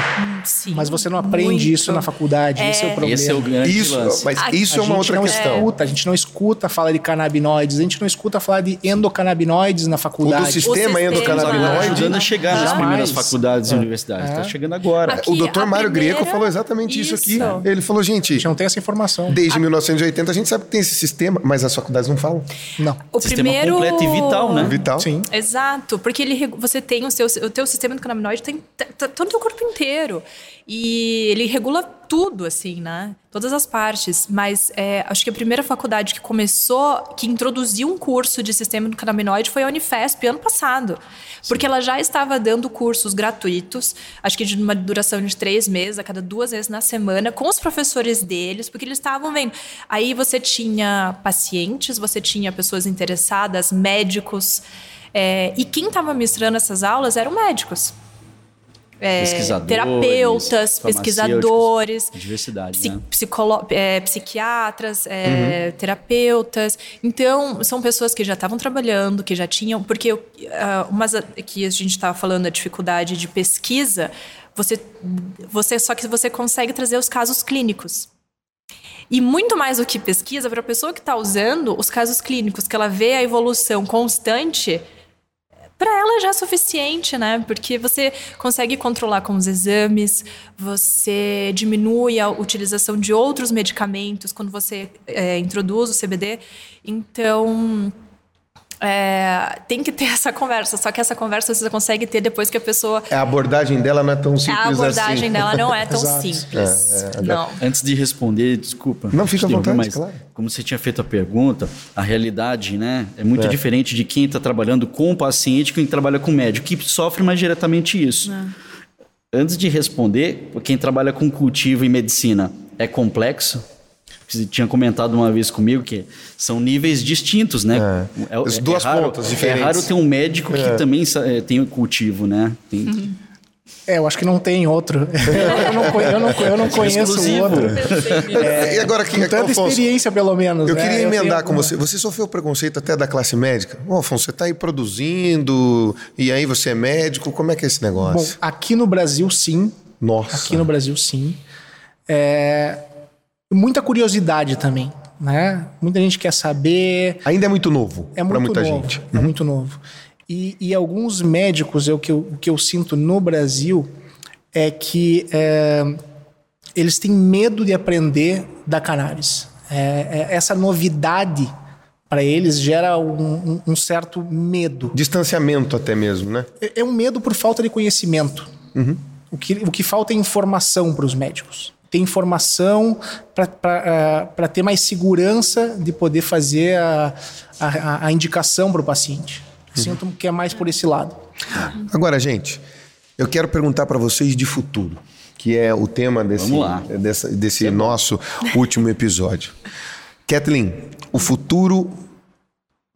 S3: Sim, mas você não aprende muito. isso na faculdade. É. Esse é o problema.
S5: Esse é o grande
S2: isso,
S5: lance.
S2: Mas a, isso é uma outra questão.
S3: Escuta, a gente não escuta falar de canabinoides, a gente não escuta falar de endocannabinoides na faculdade.
S2: O do sistema, sistema endocannabinoide.
S5: ajudando a chegar nas primeiras faculdades é. e universidades. Está é. chegando agora.
S2: Aqui, o doutor Mário primeira... Greco falou exatamente isso. isso. aqui. Ele falou, gente... A
S3: gente não tem essa informação.
S2: Desde a... 1980 a gente sabe que tem esse sistema, mas as faculdades não falam.
S3: Não.
S4: O
S5: sistema
S4: primeiro...
S5: completo e vital, né?
S2: Vital.
S3: Sim.
S4: Exato. Porque ele, você tem o seu... O teu sistema endocannabinoide tem todo o teu corpo inteiro. E ele regula tudo, assim, né? Todas as partes. Mas é, acho que a primeira faculdade que começou, que introduziu um curso de sistema endocannabinoide foi a Unifesp, ano passado. Sim. Porque ela já estava dando cursos gratuitos, acho que de uma duração de três meses, a cada duas vezes na semana, com os professores deles, porque eles estavam vendo. Aí você tinha pacientes, você tinha pessoas interessadas, médicos. É, e quem estava ministrando essas aulas eram médicos é, terapeutas, pesquisadores,
S5: diversidade, psi, né?
S4: é, psiquiatras, é, uhum. terapeutas. Então, são pessoas que já estavam trabalhando, que já tinham. Porque uh, umas que a gente estava falando, a dificuldade de pesquisa, você, você só que você consegue trazer os casos clínicos. E muito mais do que pesquisa, para a pessoa que está usando os casos clínicos, que ela vê a evolução constante para ela já é suficiente, né? Porque você consegue controlar com os exames, você diminui a utilização de outros medicamentos quando você é, introduz o CBD. Então, é, tem que ter essa conversa, só que essa conversa você consegue ter depois que a pessoa.
S2: A abordagem dela não é tão simples assim.
S4: A abordagem
S2: assim.
S4: dela não é tão simples. É, é, não.
S5: Antes de responder, desculpa.
S2: Não, fica à vontade, mas claro.
S5: Como você tinha feito a pergunta, a realidade né, é muito é. diferente de quem está trabalhando com o paciente quem trabalha com o médico, que sofre mais diretamente isso. É. Antes de responder, quem trabalha com cultivo e medicina é complexo? Você tinha comentado uma vez comigo que são níveis distintos, né?
S2: É. É, As duas
S5: é raro,
S2: pontas diferentes.
S5: É raro ter um médico que é. também é, tem o cultivo, né? Tem...
S3: Uhum. É, eu acho que não tem outro. eu, não, eu, não, eu não conheço outro.
S2: É, e agora, que,
S3: com tanta
S2: Afonso,
S3: experiência, pelo menos.
S2: Eu
S3: né?
S2: queria emendar com você. Você sofreu preconceito até da classe médica? Ô, Afonso, você está aí produzindo, e aí você é médico, como é que é esse negócio?
S3: Bom, aqui no Brasil, sim.
S2: Nossa.
S3: Aqui no Brasil, sim. É, muita curiosidade também, né? Muita gente quer saber.
S2: Ainda é muito novo
S3: é para
S2: muita
S3: novo,
S2: gente.
S3: É uhum. muito novo. E, e, alguns médicos, é o que eu, o que eu sinto no Brasil é que é, eles têm medo de aprender da cannabis. É, é, essa novidade para eles gera um, um, certo medo.
S2: Distanciamento até mesmo, né?
S3: É, é um medo por falta de conhecimento. Uhum. O, que, o que falta é informação para os médicos ter informação para uh, ter mais segurança de poder fazer a, a, a indicação para o paciente. Uhum. Sinto que é mais por esse lado.
S2: Agora, gente, eu quero perguntar para vocês de futuro, que é o tema desse, desse, desse nosso último episódio. Kathleen, o futuro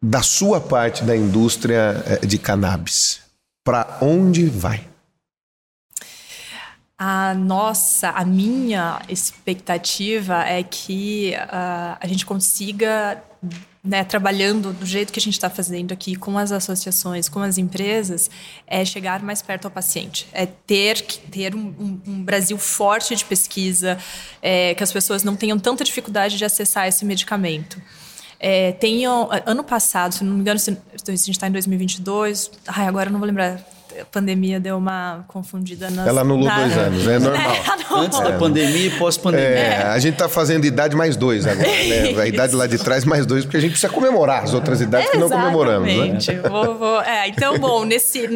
S2: da sua parte da indústria eh, de cannabis, para onde vai?
S4: A nossa, a minha expectativa é que uh, a gente consiga, né, trabalhando do jeito que a gente está fazendo aqui com as associações, com as empresas, é chegar mais perto ao paciente, é ter ter um, um, Brasil forte de pesquisa, é, que as pessoas não tenham tanta dificuldade de acessar esse medicamento. É, tenho, ano passado, se não me engano, se, a gente está em 2022, ai, agora não vou lembrar a pandemia deu uma confundida nas...
S2: Ela anulou na... dois anos, é normal.
S5: É, Antes da pandemia e pós-pandemia.
S2: É, a gente está fazendo idade mais dois agora, né? A idade lá de trás mais dois, porque a gente precisa comemorar as outras idades que não comemoramos.
S4: Exatamente. Né? Vou, vou... É, então, bom, nesse,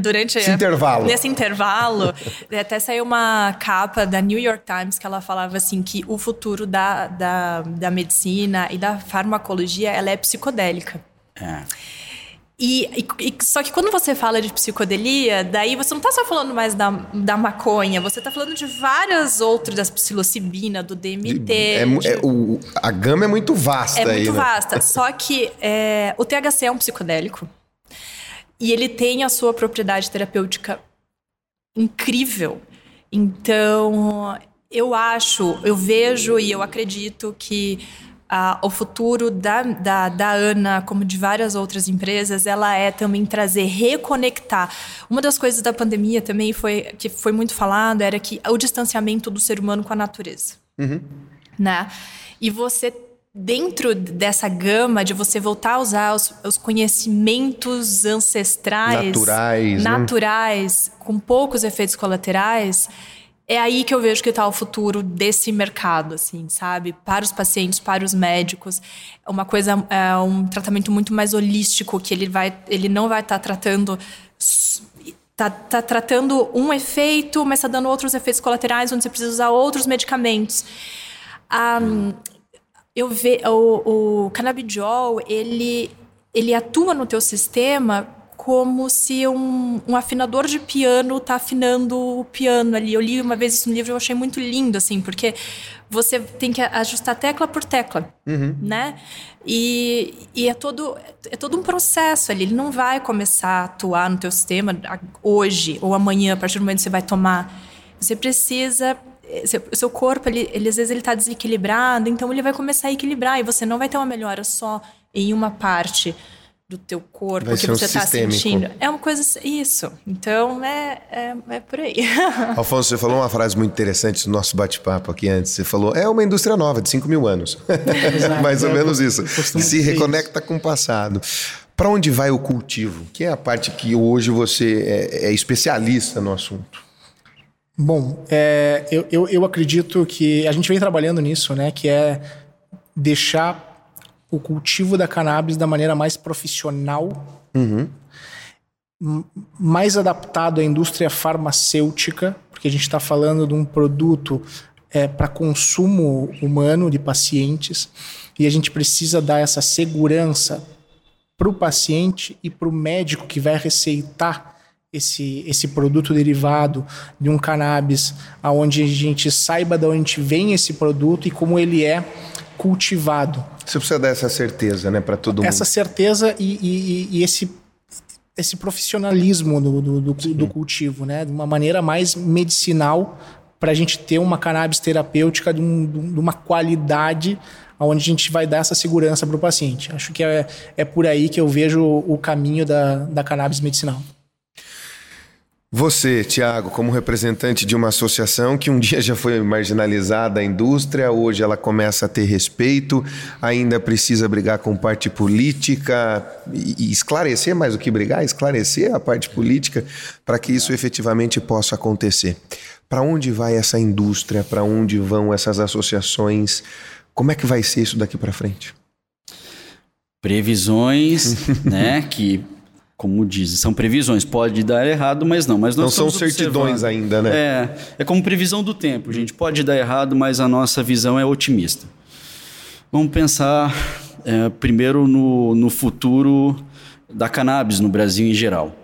S4: durante...
S2: Esse intervalo.
S4: Nesse intervalo, até saiu uma capa da New York Times que ela falava assim que o futuro da, da, da medicina e da farmacologia, ela é psicodélica. É. E, e, só que quando você fala de psicodelia, daí você não está só falando mais da, da maconha, você está falando de várias outras, da psilocibina, do DMT.
S2: É,
S4: de...
S2: é, o, a gama é muito vasta.
S4: É
S2: aí,
S4: muito
S2: né?
S4: vasta. só que é, o THC é um psicodélico e ele tem a sua propriedade terapêutica incrível. Então, eu acho, eu vejo e eu acredito que ah, o futuro da, da, da Ana, como de várias outras empresas, ela é também trazer, reconectar. Uma das coisas da pandemia também foi que foi muito falado era que o distanciamento do ser humano com a natureza,
S2: uhum.
S4: né? E você dentro dessa gama de você voltar a usar os, os conhecimentos ancestrais,
S2: naturais,
S4: naturais
S2: né?
S4: com poucos efeitos colaterais, é aí que eu vejo que está o futuro desse mercado, assim, sabe? Para os pacientes, para os médicos, é uma coisa, é um tratamento muito mais holístico que ele vai, ele não vai estar tá tratando Tá, tá, tratando um efeito, mas está dando outros efeitos colaterais, onde você precisa usar outros medicamentos. Um, eu ve, o, o canabidiol, ele, ele atua no teu sistema como se um, um afinador de piano está afinando o piano ali. Eu li uma vez isso no livro e eu achei muito lindo, assim, porque você tem que ajustar tecla por tecla,
S2: uhum.
S4: né? E, e, é, todo, é todo um processo ali. Ele não vai começar a atuar no teu sistema hoje ou amanhã, a partir do momento que você vai tomar. Você precisa o seu corpo, ele, ele às vezes ele está desequilibrado, então ele vai começar a equilibrar e você não vai ter uma melhora só em uma parte do teu corpo
S2: vai
S4: que
S2: um
S4: você está sentindo. É uma coisa isso. Então é, é, é por aí.
S2: Alfonso, você falou uma frase muito interessante no nosso bate-papo aqui antes. Você falou, é uma indústria nova, de 5 mil anos. Mais ou é, menos isso. Se reconecta isso. com o passado. Para onde vai o cultivo? Que é a parte que hoje você é, é especialista no assunto.
S3: Bom, é, eu, eu, eu, acredito que a gente vem trabalhando nisso, né? Que é deixar o cultivo da cannabis da maneira mais profissional,
S2: uhum.
S3: mais adaptado à indústria farmacêutica, porque a gente está falando de um produto é, para consumo humano de pacientes e a gente precisa dar essa segurança para o paciente e para o médico que vai receitar esse, esse produto derivado de um cannabis, aonde a gente saiba de onde vem esse produto e como ele é cultivado.
S2: Você precisa dar essa certeza, né, para todo
S3: mundo.
S2: Essa
S3: certeza e, e, e, esse esse profissionalismo do, do, do, do cultivo, né, de uma maneira mais medicinal para a gente ter uma cannabis terapêutica de, um, de uma qualidade onde a gente vai dar essa segurança para o paciente. Acho que é, é por aí que eu vejo o caminho da, da cannabis medicinal.
S2: Você, Tiago, como representante de uma associação que um dia já foi marginalizada a indústria, hoje ela começa a ter respeito, ainda precisa brigar com parte política e esclarecer mais do que brigar, esclarecer a parte política para que isso efetivamente possa acontecer. Para onde vai essa indústria? Para onde vão essas associações? Como é que vai ser isso daqui para frente?
S5: Previsões, né, que como dizem, são previsões. Pode dar errado, mas não. Mas
S2: não são certidões ainda, né?
S5: É, é como previsão do tempo, gente. Pode dar errado, mas a nossa visão é otimista. Vamos pensar é, primeiro no, no futuro da cannabis no Brasil em geral.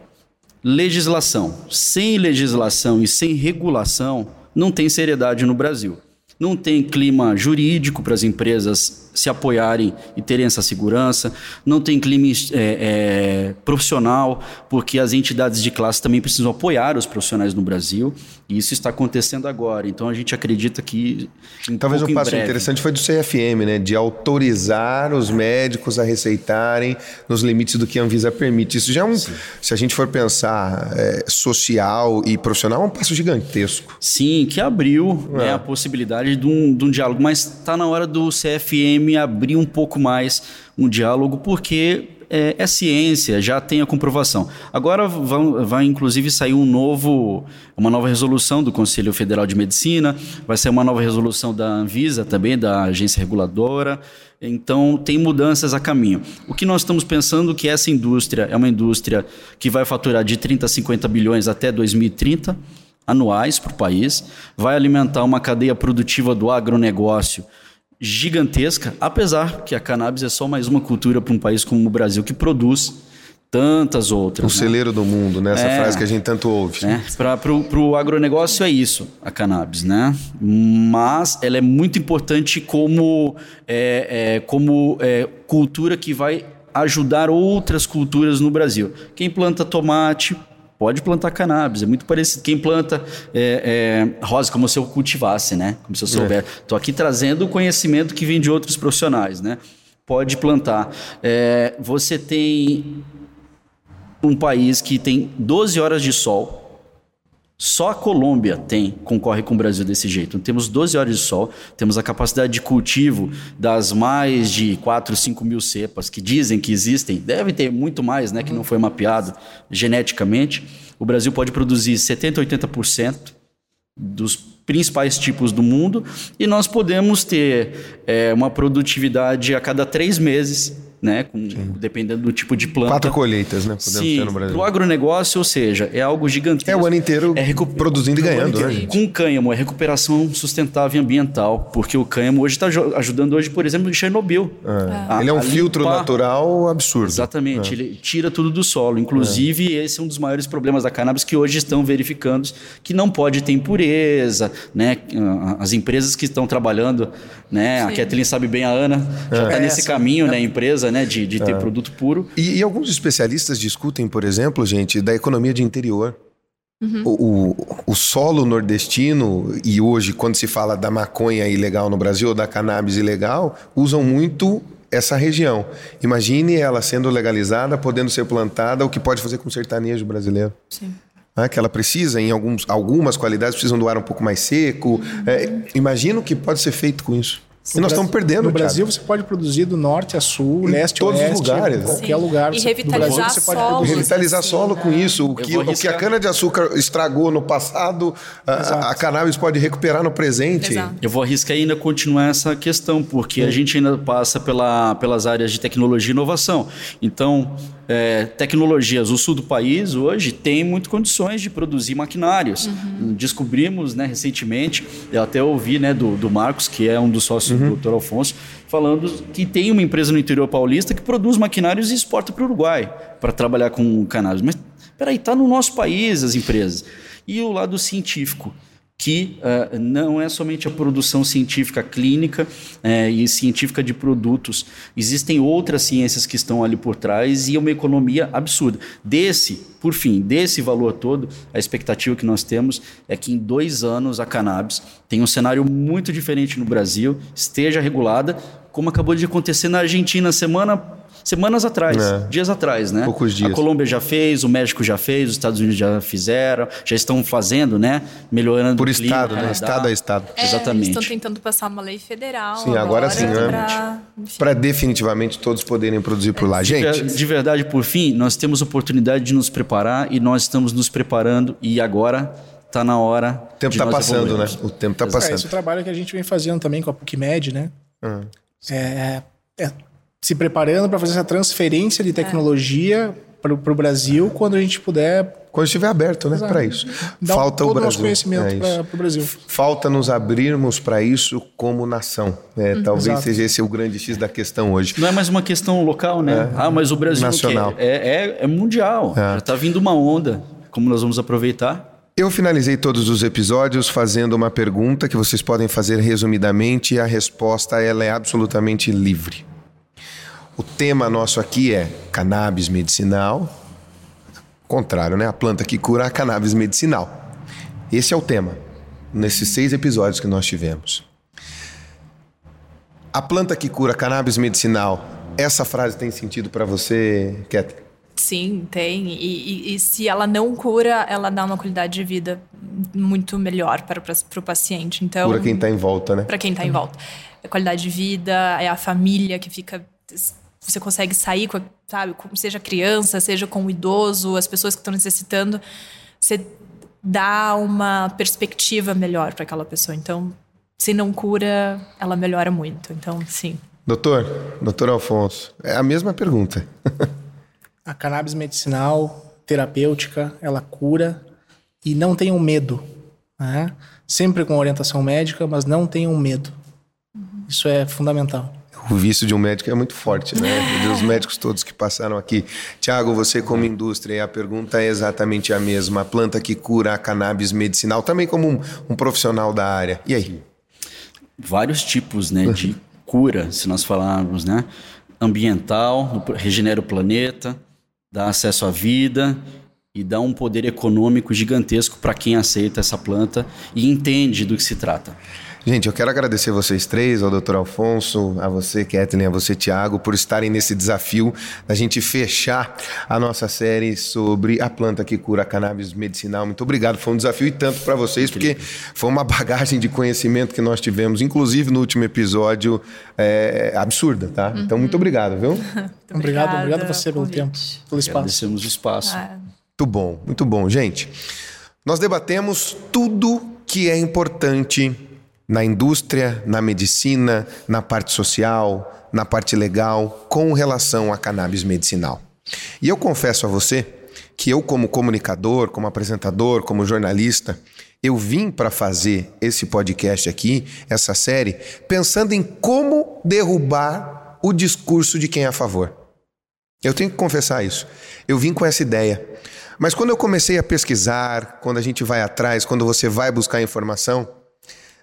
S5: Legislação. Sem legislação e sem regulação, não tem seriedade no Brasil. Não tem clima jurídico para as empresas se apoiarem e terem essa segurança. Não tem clima é, é, profissional, porque as entidades de classe também precisam apoiar os profissionais no Brasil. E isso está acontecendo agora. Então a gente acredita que.
S2: Talvez um passo interessante foi do CFM, né? De autorizar os médicos a receitarem nos limites do que a Anvisa permite. Isso já é um. Sim. Se a gente for pensar é, social e profissional, é um passo gigantesco.
S5: Sim, que abriu né, é. a possibilidade de um, de um diálogo. Mas está na hora do CFM me abrir um pouco mais um diálogo, porque é, é, ciência, já tem a comprovação. Agora vai, vai, inclusive sair um novo, uma nova resolução do Conselho Federal de Medicina, vai sair uma nova resolução da Anvisa também, da agência reguladora. Então tem mudanças a caminho. O que nós estamos pensando que essa indústria é uma indústria que vai faturar de 30 a 50 bilhões até 2030 anuais para o país, vai alimentar uma cadeia produtiva do agronegócio gigantesca, apesar que a cannabis é só mais uma cultura para um país como o Brasil que produz tantas outras.
S2: O
S5: né?
S2: celeiro do mundo, né? Essa
S5: É.
S2: frase que a gente tanto ouve.
S5: né? Para o agronegócio é isso, a cannabis, né? Mas ela é muito importante como, é, é, como é, cultura que vai ajudar outras culturas no Brasil. Quem planta tomate pode plantar cannabis, é muito parecido. Quem planta é, é, rosa, como se eu cultivasse, né? Como se eu souber. Estou aqui trazendo o conhecimento que vem de outros profissionais, né? Pode plantar. É, você tem um país que tem 12 horas de sol. Só a Colômbia tem, concorre com o Brasil desse jeito. Então, temos 12 horas de sol, temos a capacidade de cultivo das mais de 4, 5 mil cepas que dizem que existem. Deve ter muito mais, né, que não foi mapeado geneticamente. O Brasil pode produzir 70, 80% dos principais tipos do mundo e nós podemos ter é, uma produtividade a cada três meses, né, com, dependendo do tipo de planta.
S2: Quatro colheitas, né? Podemos
S5: Sim,
S2: ter no Brasil.
S5: pro agronegócio, ou seja, é algo gigantesco.
S2: É o ano inteiro
S5: É recu-
S2: produzindo e ganhando, né, gente?
S5: Com o cânhamo, é recuperação sustentável e ambiental, porque o cânhamo hoje está ajudando hoje, por exemplo, em Chernobyl. A-
S2: Ele é um
S5: a
S2: filtro
S5: limpar-
S2: natural absurdo.
S5: Exatamente, ele tira tudo do solo. Inclusive, esse é um dos maiores problemas da cannabis que hoje estão verificando que não pode ter impureza, né? As empresas que estão trabalhando, né? A
S4: Sim.
S5: Kathleen sabe bem, a Ana já está
S3: É,
S5: nesse caminho, né? A empresa, né? De, de ter produto puro.
S2: E, e alguns especialistas discutem, por exemplo, gente, da economia de interior. O, o, o solo nordestino, e hoje, quando se fala da maconha ilegal no Brasil, ou da cannabis ilegal, usam muito essa região. Imagine ela sendo legalizada, podendo ser plantada, o que pode fazer com o sertanejo brasileiro.
S4: Sim.
S2: né, que ela precisa, em alguns, algumas qualidades, precisam do ar um pouco mais seco. É, imagina o que pode ser feito com isso. E nós estamos perdendo,
S3: No
S2: Thiago.
S3: Brasil você pode produzir do norte a sul,
S2: Em
S3: leste a
S2: todos os
S3: oeste,
S2: lugares, né?
S3: qualquer
S4: Sim.
S3: lugar
S4: E
S3: você- do
S4: revitalizar
S3: Brasil você pode
S4: solos.
S3: produzir.
S2: Revitalizar
S4: assim,
S2: solo com
S4: né?
S2: isso. O que, o que a
S5: arriscar.
S2: cana-de-açúcar estragou no passado, a, a cannabis pode recuperar no presente.
S4: Exato.
S5: Eu vou arriscar ainda continuar essa questão, porque a gente ainda passa pela, pelas áreas de tecnologia e inovação. Então, é, tecnologias, o sul do país hoje tem muitas condições de produzir maquinários. Descobrimos né, recentemente, eu até ouvi né, do, do Marcos, que é um dos sócios do Dr. Alfonso, falando que tem uma empresa no interior paulista que produz maquinários e exporta para o Uruguai para trabalhar com cannabis. Mas, peraí, está no nosso país as empresas. E o lado científico que eh, não é somente a produção científica clínica eh, e científica de produtos. Existem outras ciências que estão ali por trás e é uma economia absurda. Desse, por fim, desse valor todo, a expectativa que nós temos é que em dois anos a cannabis tenha um cenário muito diferente no Brasil, esteja regulada, como acabou de acontecer na Argentina semana semanas atrás,
S2: É.
S5: dias atrás, né?
S2: Poucos dias.
S5: A Colômbia já fez, o México já fez, os Estados Unidos já fizeram, já estão fazendo, né? Melhorando
S2: Por
S5: o clima,
S2: estado, né? Estado a estado.
S4: É,
S5: Exatamente.
S4: Eles estão tentando passar uma lei federal.
S2: Sim, agora sim, né? Para definitivamente todos poderem produzir por lá. Gente,
S5: De verdade, por fim, nós temos oportunidade de nos preparar e nós estamos nos preparando e agora está na hora.
S2: o tempo está passando, né?
S5: evoluirmos.
S2: O tempo está
S3: É, esse é
S2: passando.
S3: o trabalho que a gente vem fazendo também com a PUCMED, né?
S2: Ah.
S3: É, é se preparando para fazer essa transferência de tecnologia para o Brasil quando a gente puder
S2: Quando estiver aberto, né? Para isso.
S3: dar
S2: Falta
S3: todo
S2: o
S3: o nosso
S2: Brasil.
S3: conhecimento
S2: É
S3: para o Brasil.
S2: Falta nos abrirmos para isso como nação. É, talvez
S3: Exato.
S2: seja esse o grande X da questão hoje.
S5: Não é mais uma questão local, né? Ah, mas o Brasil
S2: Nacional.
S5: É, é, é mundial. Já está vindo uma onda. Como nós vamos aproveitar?
S2: Eu finalizei todos os episódios fazendo uma pergunta que vocês podem fazer resumidamente e a resposta ela é absolutamente livre. O tema nosso aqui é cannabis medicinal. Contrário, né? A planta que cura a cannabis medicinal. Esse é o tema nesses seis episódios que nós tivemos. A planta que cura a cannabis medicinal. Essa frase tem sentido para você, Cat?
S4: Sim, tem. E, e- e se ela não cura, ela dá uma qualidade de vida muito melhor para, para o paciente. Então,
S2: Cura quem está em volta, né?
S4: para quem está em volta. É qualidade de vida, é a família que fica. Você consegue sair, com, sabe, com- seja criança, seja com o idoso, as pessoas que estão necessitando. Você dá uma perspectiva melhor para aquela pessoa. Então, se não cura, ela melhora muito. Então, sim.
S2: Doutor, doutor Alfonso, é a mesma pergunta.
S3: A cannabis medicinal, terapêutica, ela cura e não tenham medo. Né? Sempre com orientação médica, mas não tenham medo. Isso é fundamental.
S2: O vício de um médico é muito forte, né? Os médicos todos que passaram aqui. Tiago, você como indústria, a pergunta é exatamente a mesma. A planta que cura a cannabis medicinal, também como um, um profissional da área. E aí?
S5: Vários tipos né, de cura, se nós falarmos, né? Ambiental, regenera o planeta, dá acesso à vida e dá um poder econômico gigantesco para quem aceita essa planta e entende do que se trata.
S2: Gente, eu quero agradecer vocês três, ao doutor Alfonso, a você, Kathleen, a você, Tiago, por estarem nesse desafio da gente fechar a nossa série sobre a planta que cura a cannabis medicinal. Muito obrigado, foi um desafio e tanto para vocês, porque foi uma bagagem de conhecimento que nós tivemos, inclusive no último episódio, é, absurda, tá? Uhum. Então, muito obrigado, viu?
S3: muito obrigado, obrigado a você pelo tempo, pelo espaço.
S5: Agradecemos o espaço. Ah.
S2: Muito bom, muito bom. Gente, nós debatemos tudo que é importante na indústria, na medicina, na parte social, na parte legal, com relação à cannabis medicinal. E eu confesso a você que eu, como comunicador, como apresentador, como jornalista, eu vim para fazer esse podcast aqui, essa série, pensando em como derrubar o discurso de quem é a favor. Eu tenho que confessar isso. Eu vim com essa ideia. Mas quando eu comecei a pesquisar, quando a gente vai atrás, quando você vai buscar informação,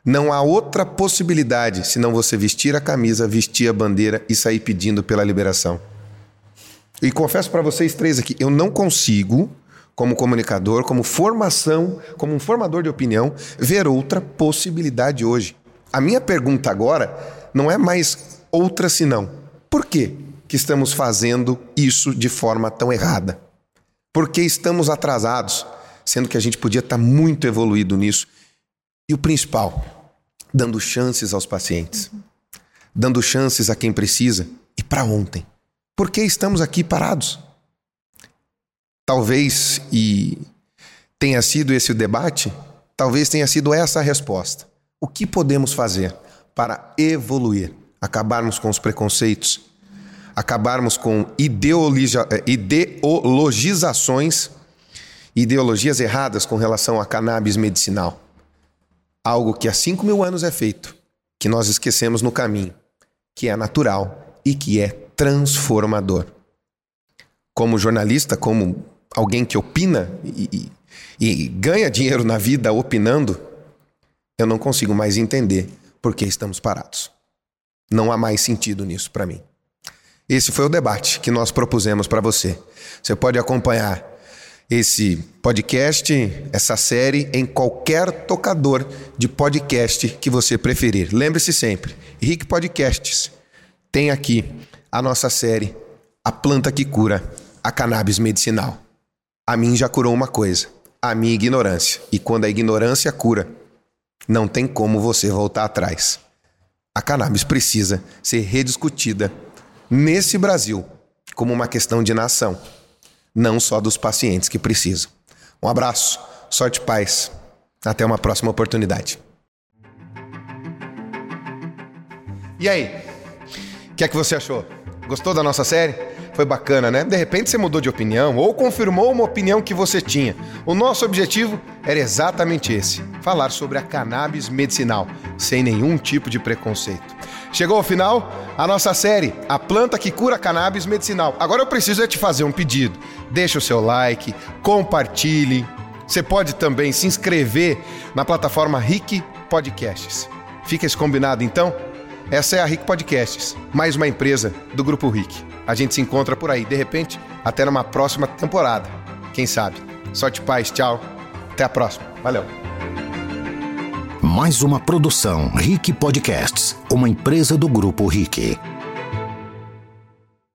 S2: não há outra possibilidade senão você vestir a camisa, vestir a bandeira e sair pedindo pela liberação. E confesso para vocês três aqui, eu não consigo, como comunicador, como formação, como um formador de opinião, ver outra possibilidade hoje. A minha pergunta agora não é mais outra senão: por que, que estamos fazendo isso de forma tão errada? Por que estamos atrasados, sendo que a gente podia estar muito evoluído nisso? E o principal, dando chances aos pacientes, dando chances a quem precisa e para ontem. Por que estamos aqui parados? Talvez, e tenha sido esse o debate, talvez tenha sido essa a resposta. O que podemos fazer para evoluir, acabarmos com os preconceitos, acabarmos com eh, ideologizações, ideologias erradas com relação a cannabis medicinal? Algo que há 5 mil anos é feito, que nós esquecemos no caminho, que é natural e que é transformador. Como jornalista, como alguém que opina e, e, e ganha dinheiro na vida opinando, eu não consigo mais entender por que estamos parados. Não há mais sentido nisso para mim. Esse foi o debate que nós propusemos para você. Você pode acompanhar esse podcast, essa série, em qualquer tocador de podcast que você preferir. Lembre-se sempre, Rick Podcasts tem aqui a nossa série A Planta que Cura, a Cannabis Medicinal. A mim já curou uma coisa, a minha ignorância. E quando a ignorância cura, não tem como você voltar atrás. A cannabis precisa ser rediscutida nesse Brasil como uma questão de nação não só dos pacientes que precisam. Um abraço, sorte e paz. Até uma próxima oportunidade. E aí? O que é que você achou? Gostou da nossa série? Foi bacana, né? De repente você mudou de opinião ou confirmou uma opinião que você tinha. O nosso objetivo era exatamente esse: falar sobre a cannabis medicinal, sem nenhum tipo de preconceito. Chegou ao final a nossa série, A Planta que Cura Cannabis Medicinal. Agora eu preciso é te fazer um pedido. Deixa o seu like, compartilhe. Você pode também se inscrever na plataforma RIC Podcasts. Fica esse combinado então? Essa é a RIC Podcasts, mais uma empresa do Grupo RIC. A gente se encontra por aí, de repente, até numa próxima temporada. Quem sabe? Sorte paz, tchau. Até a próxima. Valeu
S1: mais uma produção Rick Podcasts, uma empresa do grupo Rick.